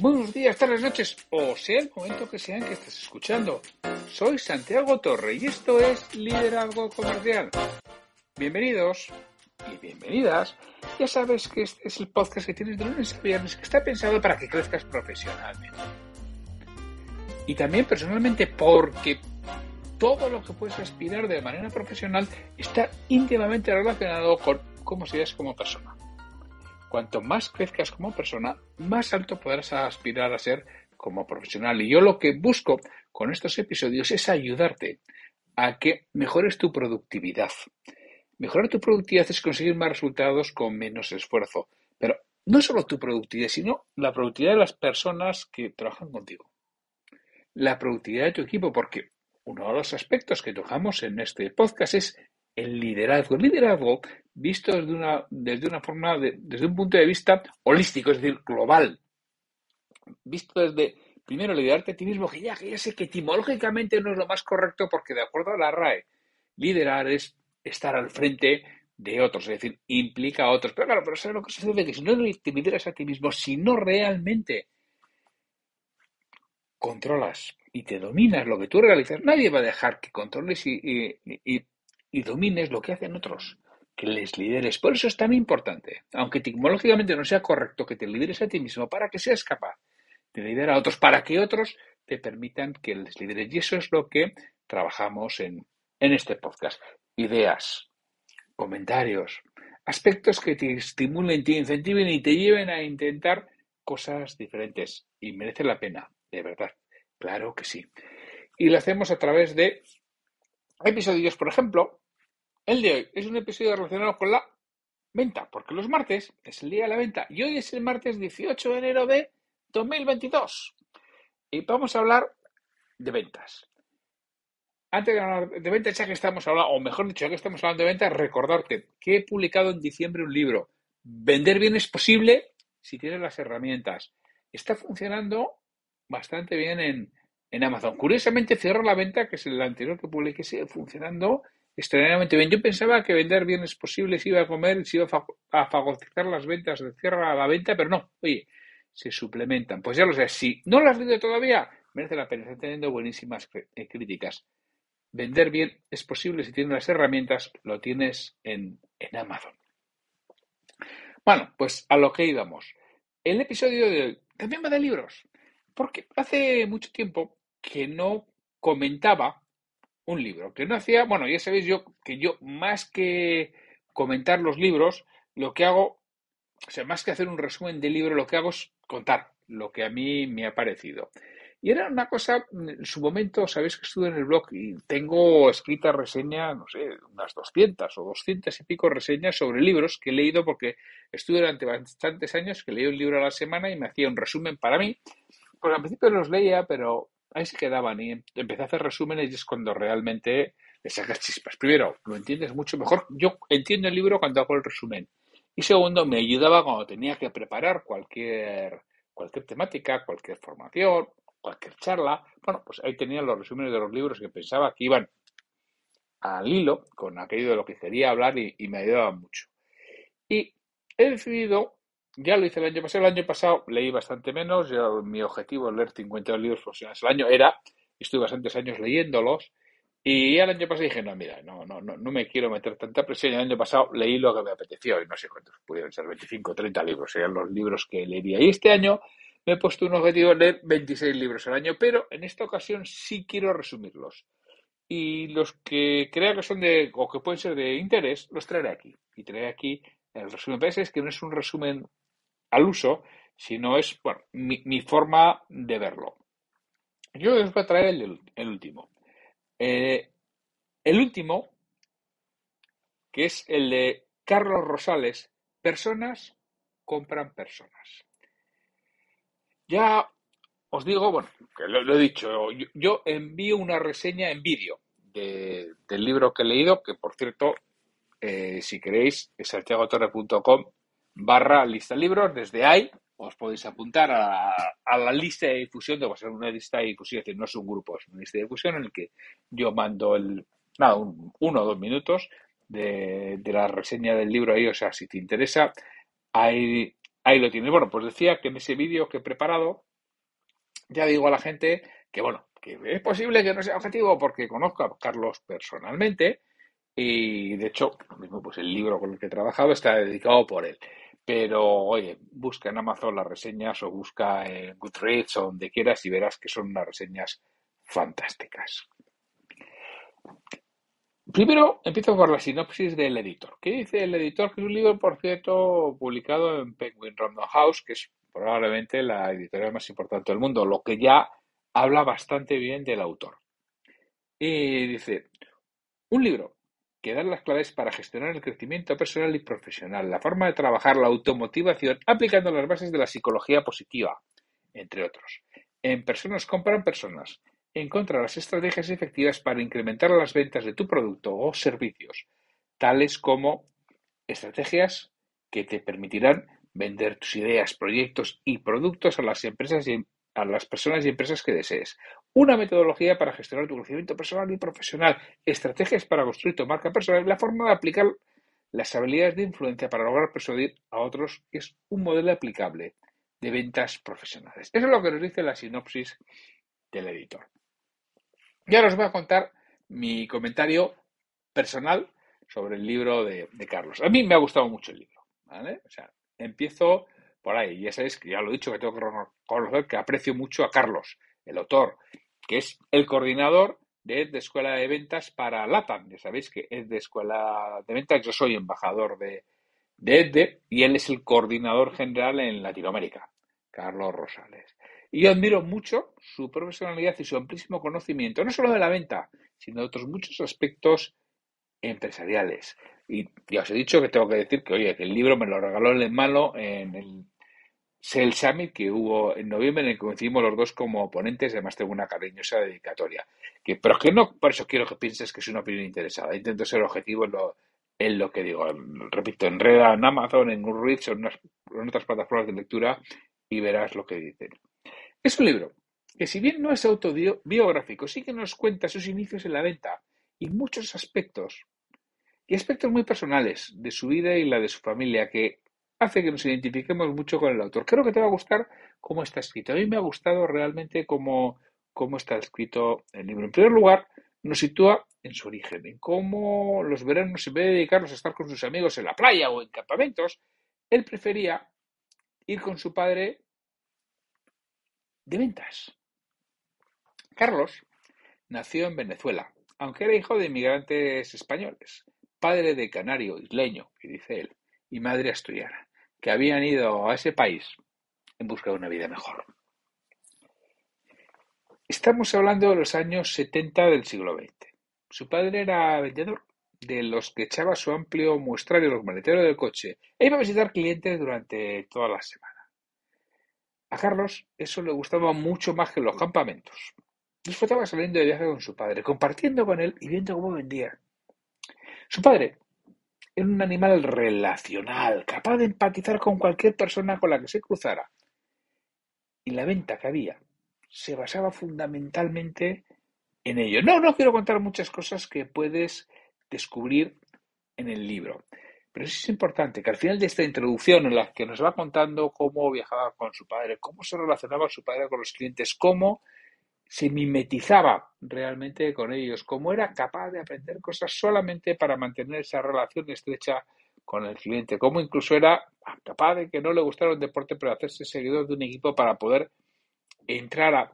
Buenos días, tardes, noches, o sea el momento que sean que estés escuchando. Soy Santiago Torre y esto es Liderazgo Comercial. Bienvenidos y bienvenidas. Ya sabes que este es el podcast que tienes de lunes a viernes que está pensado para que crezcas profesionalmente. Y también personalmente porque todo lo que puedes aspirar de manera profesional está íntimamente relacionado con cómo seas como persona. Cuanto más crezcas como persona, más alto podrás aspirar a ser como profesional. Y yo lo que busco con estos episodios es ayudarte a que mejores tu productividad. Mejorar tu productividad es conseguir más resultados con menos esfuerzo. Pero no solo tu productividad, sino la productividad de las personas que trabajan contigo. La productividad de tu equipo, porque uno de los aspectos que tocamos en este podcast es el liderazgo. El liderazgo visto desde una, desde una forma, desde un punto de vista holístico, es decir, global. Visto desde, primero, liderarte a ti mismo, que ya, que ya sé que etimológicamente no es lo más correcto porque de acuerdo a la RAE, liderar es estar al frente de otros, es decir, implica a otros. Pero claro, pero ¿sabes lo que sucede? Que si no te lideras a ti mismo, si no realmente controlas y te dominas lo que tú realizas, nadie va a dejar que controles y, y domines lo que hacen otros, que les lideres. Por eso es tan importante, aunque etimológicamente no sea correcto, que te lideres a ti mismo para que seas capaz de liderar a otros, para que otros te permitan que les lideres. Y eso es lo que trabajamos en, en este podcast. Ideas, comentarios, aspectos que te estimulen, te incentiven y te lleven a intentar cosas diferentes. Y merece la pena, de verdad. Claro que sí. Y lo hacemos a través de episodios, por ejemplo, el de hoy es un episodio relacionado con la venta, porque los martes es el día de la venta y hoy es el martes 18 de enero de 2022. Y vamos a hablar de ventas. Antes de hablar de ventas, ya que estamos hablando, o mejor dicho, ya que estamos hablando de ventas, recordarte que he publicado en diciembre un libro, Vender bien es posible si tienes las herramientas. Está funcionando bastante bien en, en Amazon. Curiosamente, cierra la venta, que es el anterior que publiqué, sigue funcionando extraordinariamente bien. Yo pensaba que vender bienes posibles iba a comer, se iba a fagocizar las ventas de cierra a la venta, pero no. Oye, se suplementan. Pues ya lo sé. Si no lo has leído todavía, merece la pena. Está teniendo buenísimas eh, críticas. Vender bien es posible si tienes las herramientas, lo tienes en, en Amazon. Bueno, pues a lo que íbamos. El episodio de hoy también va de libros, porque hace mucho tiempo que no comentaba un libro, que no hacía, bueno, ya sabéis yo que yo más que comentar los libros, lo que hago, o sea, más que hacer un resumen del libro, lo que hago es contar lo que a mí me ha parecido. Y era una cosa, en su momento, sabéis que estuve en el blog y tengo escrita reseña, no sé, unas 200 o 200 y pico reseñas sobre libros que he leído porque estuve durante bastantes años que leí un libro a la semana y me hacía un resumen para mí. Pues al principio los leía, pero ahí se quedaban y empecé a hacer resúmenes y es cuando realmente le sacas chispas. Primero, lo entiendes mucho mejor. Yo entiendo el libro cuando hago el resumen. Y segundo, me ayudaba cuando tenía que preparar cualquier, cualquier temática, cualquier formación, cualquier charla. Bueno, pues ahí tenía los resúmenes de los libros que pensaba que iban al hilo con aquello de lo que quería hablar y, y me ayudaban mucho. Y he decidido ya lo hice el año pasado. El año pasado leí bastante menos. Yo, mi objetivo es leer 52 libros profesionales al año era, estuve bastantes años leyéndolos. Y el año pasado dije, no, mira, no, no, no, no me quiero meter tanta presión. El año pasado leí lo que me apeteció y no sé cuántos pudieron ser, 25 o 30 libros, serían los libros que leería. Y este año me he puesto un objetivo de leer 26 libros al año, pero en esta ocasión sí quiero resumirlos. Y los que crea que son de, o que pueden ser de interés, los traeré aquí. Y traeré aquí el resumen. Es que no es un resumen al uso, sino es bueno, mi, forma de verlo. Yo les voy a traer el, último. Eh, el último, que es el de Carlos Rosales, personas compran personas. Ya os digo, bueno, que lo, he dicho, yo, envío una reseña en vídeo del libro que he leído, que por cierto, eh, si queréis, es santiagotorre.com barra lista de libros. Desde ahí os podéis apuntar a, la lista de difusión, va a ser una lista de difusión, es decir, no es un grupo, es una lista de difusión en el que yo mando el, nada, uno o dos minutos de, la reseña del libro ahí, o sea, si te interesa, ahí, ahí lo tienes. Bueno, pues decía que en ese vídeo que he preparado, ya digo a la gente que, bueno, que es posible que no sea objetivo porque conozco a Carlos personalmente y, de hecho, mismo, pues el libro con el que he trabajado está dedicado por él. Pero, oye, busca en Amazon las reseñas o busca en Goodreads o donde quieras y verás que son unas reseñas fantásticas. Primero empiezo por la sinopsis del editor. ¿Qué dice el editor? Que es un libro, por cierto, publicado en Penguin Random House, que es probablemente la editorial más importante del mundo, lo que ya habla bastante bien del autor. Y dice, un libro que da las claves para gestionar el crecimiento personal y profesional, la forma de trabajar la automotivación aplicando las bases de la psicología positiva, entre otros. En Personas compran personas. Encuentra las estrategias efectivas para incrementar las ventas de tu producto o servicios, tales como estrategias que te permitirán vender tus ideas, proyectos y productos a las empresas y a las personas y empresas que desees. Una metodología para gestionar tu crecimiento personal y profesional. Estrategias para construir tu marca personal. La forma de aplicar las habilidades de influencia para lograr persuadir a otros es un modelo aplicable de ventas profesionales. Eso es lo que nos dice la sinopsis del editor. Y ahora os voy a contar mi comentario personal sobre el libro de, Carlos. A mí me ha gustado mucho el libro. O sea, empiezo por ahí. Ya sabéis que ya lo he dicho, que tengo que reconocer que aprecio mucho a Carlos, el autor, que es el coordinador de de Escuela de Ventas para LATAM. Ya sabéis que es de Escuela de Ventas, yo soy embajador de, de EDDE y él es el coordinador general en Latinoamérica, Carlos Rosales. Y yo admiro mucho su profesionalidad y su amplísimo conocimiento, no solo de la venta, sino de otros muchos aspectos empresariales. Y ya os he dicho que tengo que decir que, oye, que el libro me lo regaló el malo en el Sales Summit que hubo en noviembre, en el que coincidimos los dos como ponentes, además tengo una cariñosa dedicatoria. Que, pero que no, por eso quiero que pienses que es una opinión interesada. Intento ser objetivo en lo, en lo que digo. Repito, enreda en Amazon, en Goodreads o en, en otras plataformas de lectura y verás lo que dicen. Es un libro que si bien no es autobiográfico, sí que nos cuenta sus inicios en la venta y muchos aspectos, y aspectos muy personales de su vida y la de su familia, que hace que nos identifiquemos mucho con el autor. Creo que te va a gustar cómo está escrito. A mí me ha gustado realmente cómo, cómo está escrito el libro. En primer lugar, nos sitúa en su origen, en cómo los veranos, en vez de dedicarlos a estar con sus amigos en la playa o en campamentos, él prefería ir con su padre de ventas. Carlos nació en Venezuela, aunque era hijo de inmigrantes españoles, padre de canario isleño, que dice él, y madre asturiana que habían ido a ese país en busca de una vida mejor. Estamos hablando de los años 70 del siglo XX. Su padre era vendedor de los que echaba su amplio muestrario los maleteros del coche e iba a visitar clientes durante toda la semana. A Carlos eso le gustaba mucho más que los campamentos. Disfrutaba saliendo de viaje con su padre, compartiendo con él y viendo cómo vendía. Su padre era un animal relacional, capaz de empatizar con cualquier persona con la que se cruzara. Y la venta que había se basaba fundamentalmente en ello. No, no quiero contar muchas cosas que puedes descubrir en el libro. Pero es importante que al final de esta introducción en la que nos va contando cómo viajaba con su padre, cómo se relacionaba su padre con los clientes, cómo se mimetizaba realmente con ellos, cómo era capaz de aprender cosas solamente para mantener esa relación estrecha con el cliente, cómo incluso era capaz de que no le gustara un deporte, pero hacerse seguidor de un equipo para poder entrar a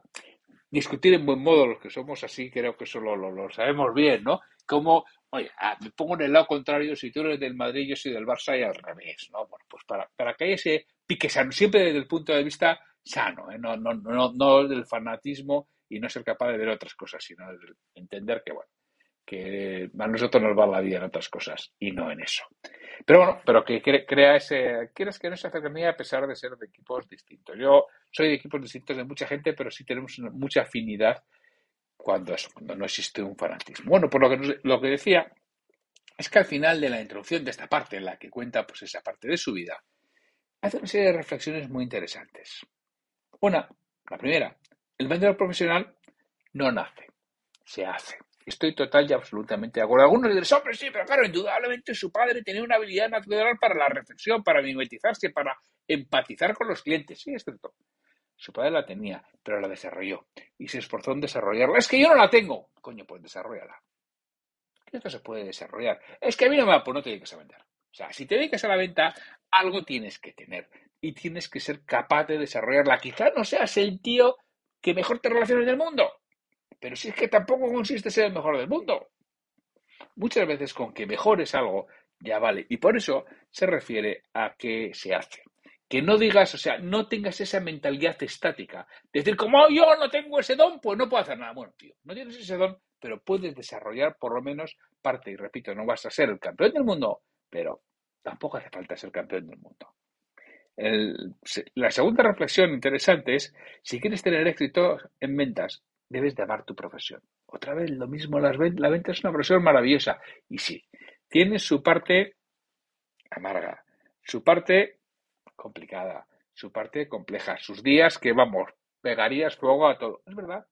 discutir en buen modo los que somos así, creo que eso lo, sabemos bien, ¿no? Como, oye, ah, me pongo en el lado contrario, si tú eres del Madrid, yo del Barça y al revés, ¿no? Bueno, pues para, para que haya ese pique sano, siempre desde el punto de vista sano, ¿eh? no, no, no, no del fanatismo y no ser capaz de ver otras cosas, sino entender que, bueno, que a nosotros nos va la vida en otras cosas y no en eso. Pero bueno, pero que crea ese, quieras que no se cercanía a pesar de ser de equipos distintos. Yo soy de equipos distintos de mucha gente, pero sí tenemos mucha afinidad cuando, cuando no existe un fanatismo. Bueno, por lo que, lo que decía es que al final de la introducción de esta parte, en la que cuenta pues esa parte de su vida, hace una serie de reflexiones muy interesantes. Una, la primera, el vendedor profesional no nace, se hace. Estoy total y absolutamente de acuerdo. Algunos dicen, hombre, sí, pero claro, indudablemente su padre tenía una habilidad natural para la reflexión, para mimetizarse, para empatizar con los clientes. Sí, es cierto. Su padre la tenía, pero la desarrolló. Y se esforzó en desarrollarla. Es que yo no la tengo. Coño, pues desarrollala. Esto se puede desarrollar. Es que a mí no me va, pues no te dedicas a vender. O sea, si te dedicas a la venta, algo tienes que tener. Y tienes que ser capaz de desarrollarla. Quizás no seas el tío que mejor te relaciona en el mundo. Pero si es que tampoco consiste ser el mejor del mundo. Muchas veces con que mejores algo ya vale. Y por eso se refiere a qué se hace. Que no digas, o sea, no tengas esa mentalidad estática. Decir, como yo no tengo ese don, pues no puedo hacer nada. Bueno, tío, no tienes ese don, pero puedes desarrollar por lo menos parte. Y repito, no vas a ser el campeón del mundo, pero tampoco hace falta ser campeón del mundo. La segunda reflexión interesante es, si quieres tener éxito en ventas, debes de amar tu profesión. Otra vez, lo mismo, la venta es una profesión maravillosa. Y sí, tiene su parte amarga, su parte complicada, su parte compleja, sus días que, vamos, pegarías fuego a todo. Es verdad.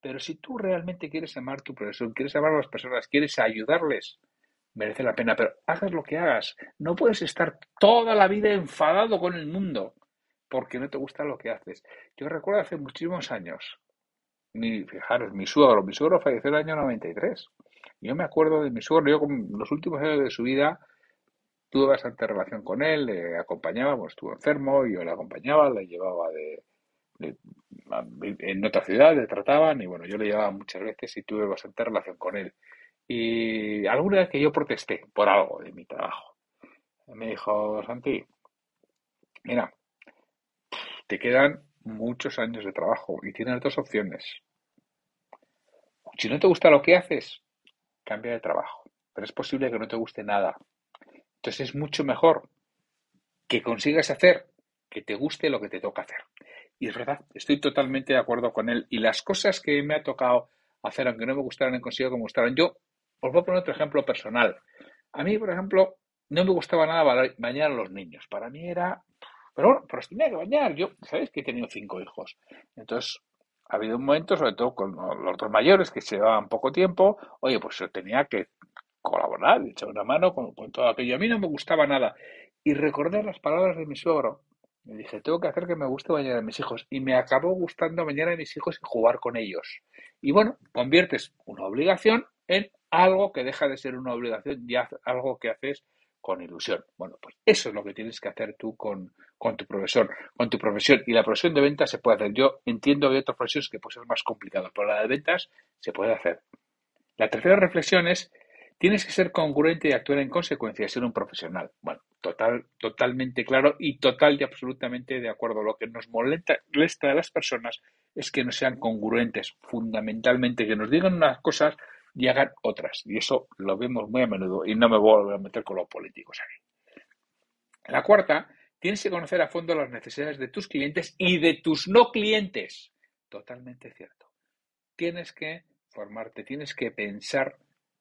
Pero si tú realmente quieres amar tu profesión, quieres amar a las personas, quieres ayudarles, merece la pena. Pero hagas lo que hagas. No puedes estar toda la vida enfadado con el mundo porque no te gusta lo que haces. Yo recuerdo hace muchísimos años, mi, fijaros, mi suegro, mi suegro falleció en el año 93. Yo me acuerdo de mi suegro, yo con los últimos años de su vida tuve bastante relación con él, le acompañaba, pues estuvo enfermo, yo le acompañaba, le llevaba de, en otra ciudad, le trataban y bueno, yo le llevaba muchas veces y tuve bastante relación con él. Y alguna vez que yo protesté por algo de mi trabajo, me dijo, Santi, mira, te quedan muchos años de trabajo y tienes dos opciones. Si no te gusta lo que haces, cambia de trabajo. Pero es posible que no te guste nada. Entonces es mucho mejor que consigas hacer que te guste lo que te toca hacer. Y es verdad, estoy totalmente de acuerdo con él. Y las cosas que me ha tocado hacer, aunque no me gustaran, he conseguido que me gustaran. Yo os voy a poner otro ejemplo personal. A mí, por ejemplo, no me gustaba nada bañar a los niños. Para mí era pero bueno, pero tenía que bañar. Yo, ¿sabéis que he tenido cinco hijos? Entonces, ha habido un momento, sobre todo con los dos mayores que se llevaban poco tiempo, oye, pues yo tenía que colaborar, echar una mano con, todo aquello. A mí no me gustaba nada. Y recordé las palabras de mi suegro. Me dije, tengo que hacer que me guste bañar a mis hijos. Y me acabó gustando bañar a mis hijos y jugar con ellos. Y bueno, conviertes una obligación en algo que deja de ser una obligación y algo que haces con ilusión. Bueno, pues eso es lo que tienes que hacer tú con, tu profesor, con tu profesión. Y la profesión de ventas se puede hacer. Yo entiendo que hay otras profesiones que puede ser más complicado, pero la de ventas se puede hacer. La tercera reflexión es, tienes que ser congruente y actuar en consecuencia, ser un profesional. Bueno, total, totalmente claro y total y absolutamente de acuerdo. Lo que nos molesta a las personas es que no sean congruentes, fundamentalmente, que nos digan unas cosas y hagan otras. Y eso lo vemos muy a menudo y no me voy a meter con los políticos aquí. La cuarta, tienes que conocer a fondo las necesidades de tus clientes y de tus no clientes. Totalmente cierto. Tienes que formarte, tienes que pensar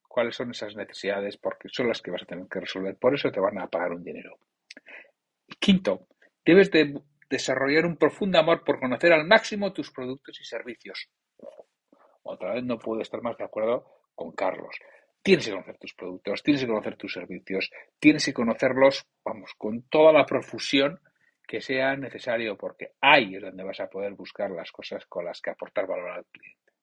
cuáles son esas necesidades porque son las que vas a tener que resolver. Por eso te van a pagar un dinero. Quinto, debes de desarrollar un profundo amor por conocer al máximo tus productos y servicios. Otra vez no puedo estar más de acuerdo con Carlos. Tienes que conocer tus productos, tienes que conocer tus servicios, tienes que conocerlos, vamos, con toda la profusión que sea necesario, porque ahí es donde vas a poder buscar las cosas con las que aportar valor al cliente.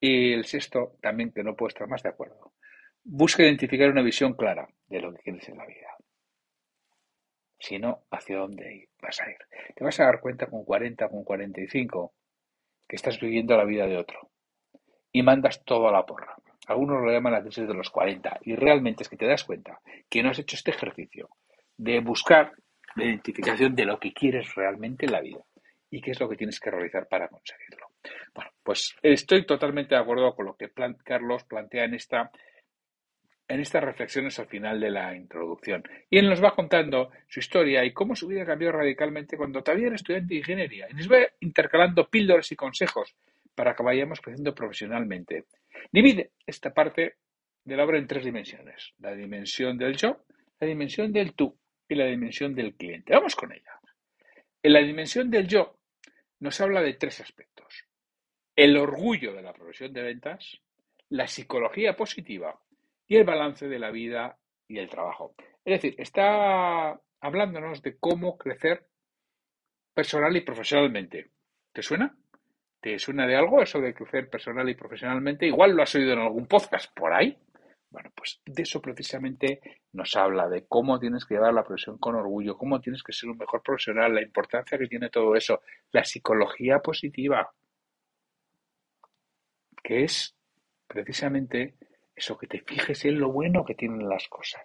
Y el sexto, también que no puedo estar más de acuerdo. Busca identificar una visión clara de lo que quieres en la vida. Si no, ¿hacia dónde vas a ir? Te vas a dar cuenta con 40, con 45, que estás viviendo la vida de otro y mandas todo a la porra. Algunos lo llaman la crisis de los 40 y realmente es que te das cuenta que no has hecho este ejercicio de buscar la identificación de lo que quieres realmente en la vida y qué es lo que tienes que realizar para conseguirlo. Bueno, pues estoy totalmente de acuerdo con lo que Carlos plantea en esta en estas reflexiones al final de la introducción. Y él nos va contando su historia y cómo su vida cambió radicalmente cuando todavía era estudiante de ingeniería. Y nos va intercalando píldoras y consejos para que vayamos creciendo profesionalmente. Divide esta parte de la obra en tres dimensiones. La dimensión del yo, la dimensión del tú y la dimensión del cliente. Vamos con ella. En la dimensión del yo nos habla de tres aspectos. El orgullo de la profesión de ventas, la psicología positiva y el balance de la vida y el trabajo. Es decir, está hablándonos de cómo crecer personal y profesionalmente. ¿Te suena? ¿Te suena de algo eso de crecer personal y profesionalmente? Igual lo has oído en algún podcast por ahí. Bueno, pues de eso precisamente nos habla, de cómo tienes que llevar la profesión con orgullo, cómo tienes que ser un mejor profesional, la importancia que tiene todo eso, la psicología positiva, que es precisamente eso, que te fijes en lo bueno que tienen las cosas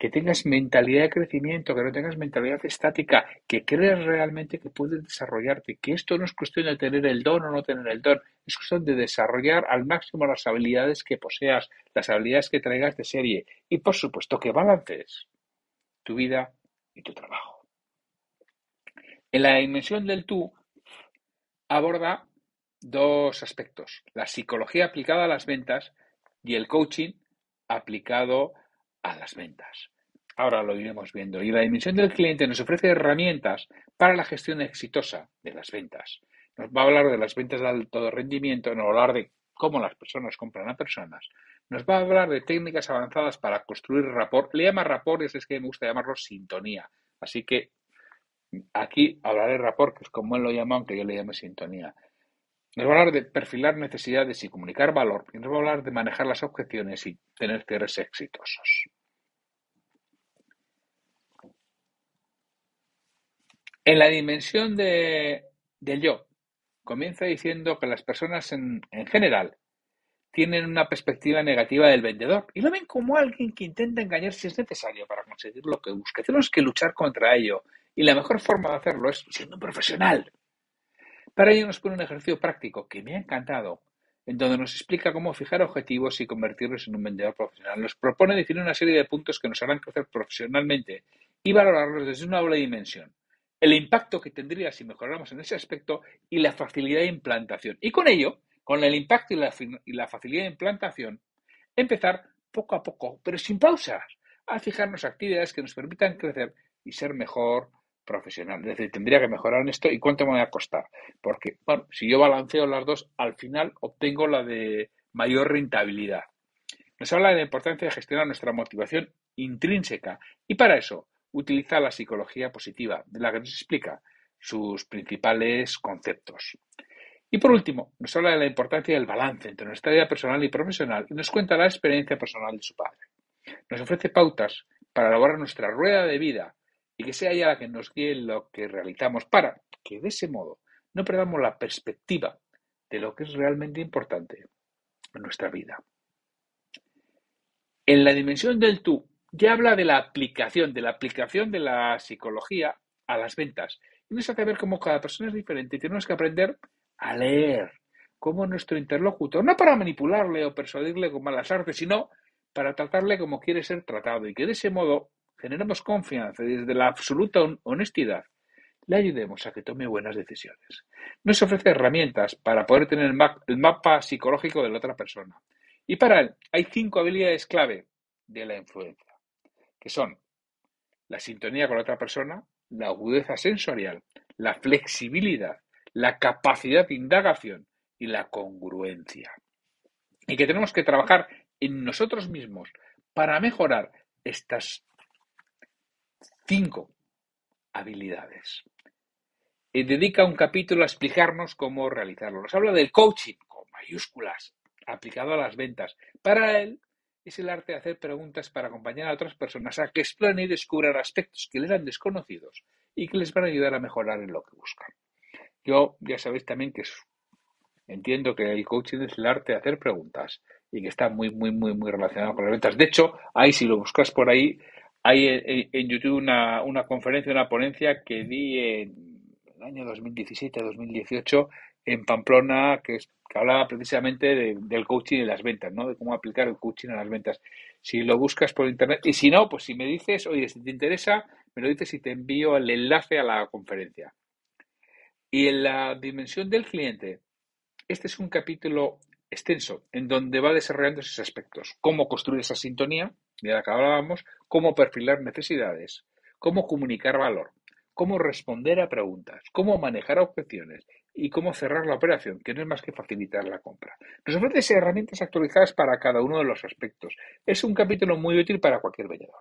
que tengas mentalidad de crecimiento, que no tengas mentalidad estática, que creas realmente que puedes desarrollarte, que esto no es cuestión de tener el don o no tener el don, es cuestión de desarrollar al máximo las habilidades que poseas, las habilidades que traigas de serie y por supuesto que balances tu vida y tu trabajo. En la dimensión del tú aborda dos aspectos, la psicología aplicada a las ventas y el coaching aplicado a las ventas. Ahora lo iremos viendo. Y la dimensión del cliente nos ofrece herramientas para la gestión exitosa de las ventas. Nos va a hablar de las ventas de alto rendimiento, nos va a hablar de cómo las personas compran a personas. Nos va a hablar de técnicas avanzadas para construir rapport. Le llama rapport, es que me gusta llamarlo sintonía. Así que aquí hablaré de rapport, que es como él lo llama, aunque yo le llame sintonía. Nos va a hablar de perfilar necesidades y comunicar valor. Y nos va a hablar de manejar las objeciones y tener cierres exitosos. En la dimensión de, del yo, comienza diciendo que las personas en, en general tienen una perspectiva negativa del vendedor y lo ven como alguien que intenta engañar si es necesario para conseguir lo que busca. Tenemos que luchar contra ello y la mejor forma de hacerlo es siendo un profesional. Para ello nos pone un ejercicio práctico que me ha encantado, en donde nos explica cómo fijar objetivos y convertirlos en un vendedor profesional. Nos propone definir una serie de puntos que nos harán crecer profesionalmente y valorarlos desde una doble dimensión. El impacto que tendría si mejoráramos en ese aspecto y la facilidad de implantación. Y con ello, con el impacto y la, y la facilidad de implantación, empezar poco a poco, pero sin pausas, a fijarnos actividades que nos permitan crecer y ser mejor profesional. Es decir, tendría que mejorar en esto y cuánto me va a costar. Porque, bueno, si yo balanceo las dos, al final obtengo la de mayor rentabilidad. Nos habla de la importancia de gestionar nuestra motivación intrínseca y para eso utiliza la psicología positiva, de la que nos explica sus principales conceptos. Y por último, nos habla de la importancia del balance entre nuestra vida personal y profesional y nos cuenta la experiencia personal de su padre. Nos ofrece pautas para lograr nuestra rueda de vida y que sea ella la que nos guíe lo que realizamos para que de ese modo no perdamos la perspectiva de lo que es realmente importante en nuestra vida. En la dimensión del tú ya habla de la aplicación, de la aplicación de la psicología a las ventas. Y nos hace ver cómo cada persona es diferente y tenemos que aprender a leer como nuestro interlocutor, no para manipularle o persuadirle con malas artes, sino para tratarle como quiere ser tratado y que de ese modo generemos confianza desde la absoluta honestidad le ayudemos a que tome buenas decisiones. Nos ofrece herramientas para poder tener el mapa psicológico de la otra persona. Y para él hay cinco habilidades clave de la influencia, que son la sintonía con la otra persona, la agudeza sensorial, la flexibilidad, la capacidad de indagación y la congruencia. Y que tenemos que trabajar en nosotros mismos para mejorar estas cinco habilidades. Y dedica un capítulo a explicarnos cómo realizarlo. Nos habla del coaching, con mayúsculas, aplicado a las ventas. Para él es el arte de hacer preguntas para acompañar a otras personas a que exploren y descubran aspectos que le eran desconocidos y que les van a ayudar a mejorar en lo que buscan. Yo ya sabéis también que entiendo que el coaching es el arte de hacer preguntas y que está muy, muy, muy, muy relacionado con las ventas. De hecho, ahí si lo buscas por ahí, hay en, YouTube una, una, conferencia, una ponencia que di en el año 2017-2018 en Pamplona, que, que hablaba precisamente del coaching y las ventas, ¿no? De cómo aplicar el coaching a las ventas. Si lo buscas por internet, y si no, pues si me dices, oye, si te interesa, me lo dices y te envío el enlace a la conferencia. Y de de de es. En la dimensión del cliente, este es un capítulo extenso en donde va desarrollando esos aspectos. Cómo construir esa sintonía, de la que hablábamos, cómo perfilar necesidades, cómo comunicar valor, cómo responder a preguntas, cómo manejar objeciones y cómo cerrar la operación, que no es más que facilitar la compra. Nos ofrece herramientas actualizadas para cada uno de los aspectos. Es un capítulo muy útil para cualquier vendedor.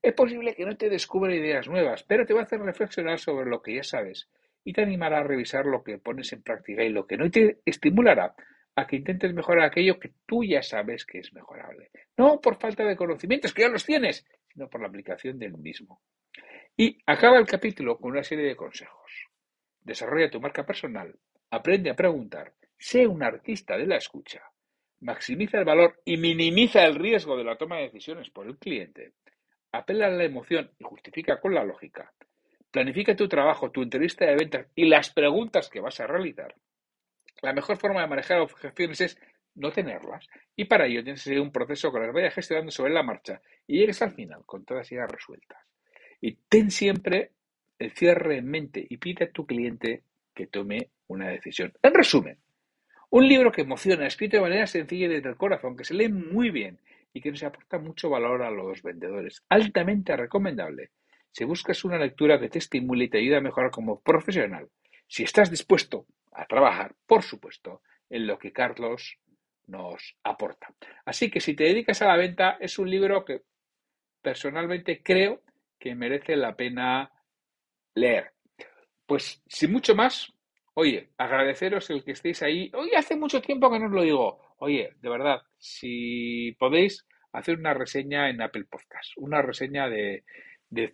Es posible que no te descubra ideas nuevas, pero te va a hacer reflexionar sobre lo que ya sabes y te animará a revisar lo que pones en práctica y lo que no y te estimulará a que intentes mejorar aquello que tú ya sabes que es mejorable. No por falta de conocimientos, que ya los tienes, sino por la aplicación del mismo. Y acaba el capítulo con una serie de consejos. Desarrolla tu marca personal, aprende a preguntar, sé un artista de la escucha, maximiza el valor y minimiza el riesgo de la toma de decisiones por el cliente, apela a la emoción y justifica con la lógica, planifica tu trabajo, tu entrevista de ventas y las preguntas que vas a realizar. La mejor forma de manejar objeciones es no tenerlas y para ello tienes que seguir un proceso que las vayas gestionando sobre la marcha y llegues al final con todas ellas resueltas. Y ten siempre el cierre en mente y pide a tu cliente que tome una decisión. En resumen, un libro que emociona, escrito de manera sencilla y desde el corazón, que se lee muy bien y que nos aporta mucho valor a los vendedores. Altamente recomendable. Si buscas una lectura que te estimule y te ayude a mejorar como profesional, si estás dispuesto a trabajar, por supuesto, en lo que Carlos nos aporta. Así que si te dedicas a la venta, es un libro que personalmente creo que merece la pena leer. Pues sin mucho más, oye, agradeceros el que estéis ahí. Hoy hace mucho tiempo que no os lo digo. Oye, de verdad, si podéis hacer una reseña en Apple Podcast, una reseña de,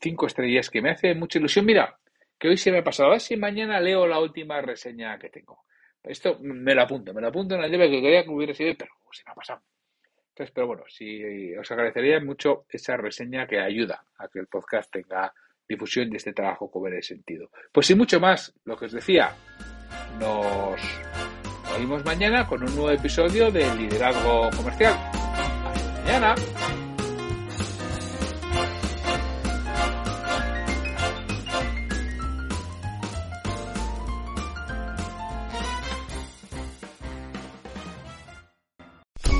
cinco estrellas que me hace mucha ilusión. Mira, que hoy se me ha pasado. A ver si mañana leo la última reseña que tengo. Esto me lo apunto, me lo apunto en la llave que quería que hubiera sido, pero se me ha pasado. Entonces, pero bueno, si os agradecería mucho esa reseña que ayuda a que el podcast tenga difusión de este trabajo cobre sentido. Pues sin mucho más, lo que os decía, nos oímos mañana con un nuevo episodio de Liderazgo Comercial. Hasta mañana.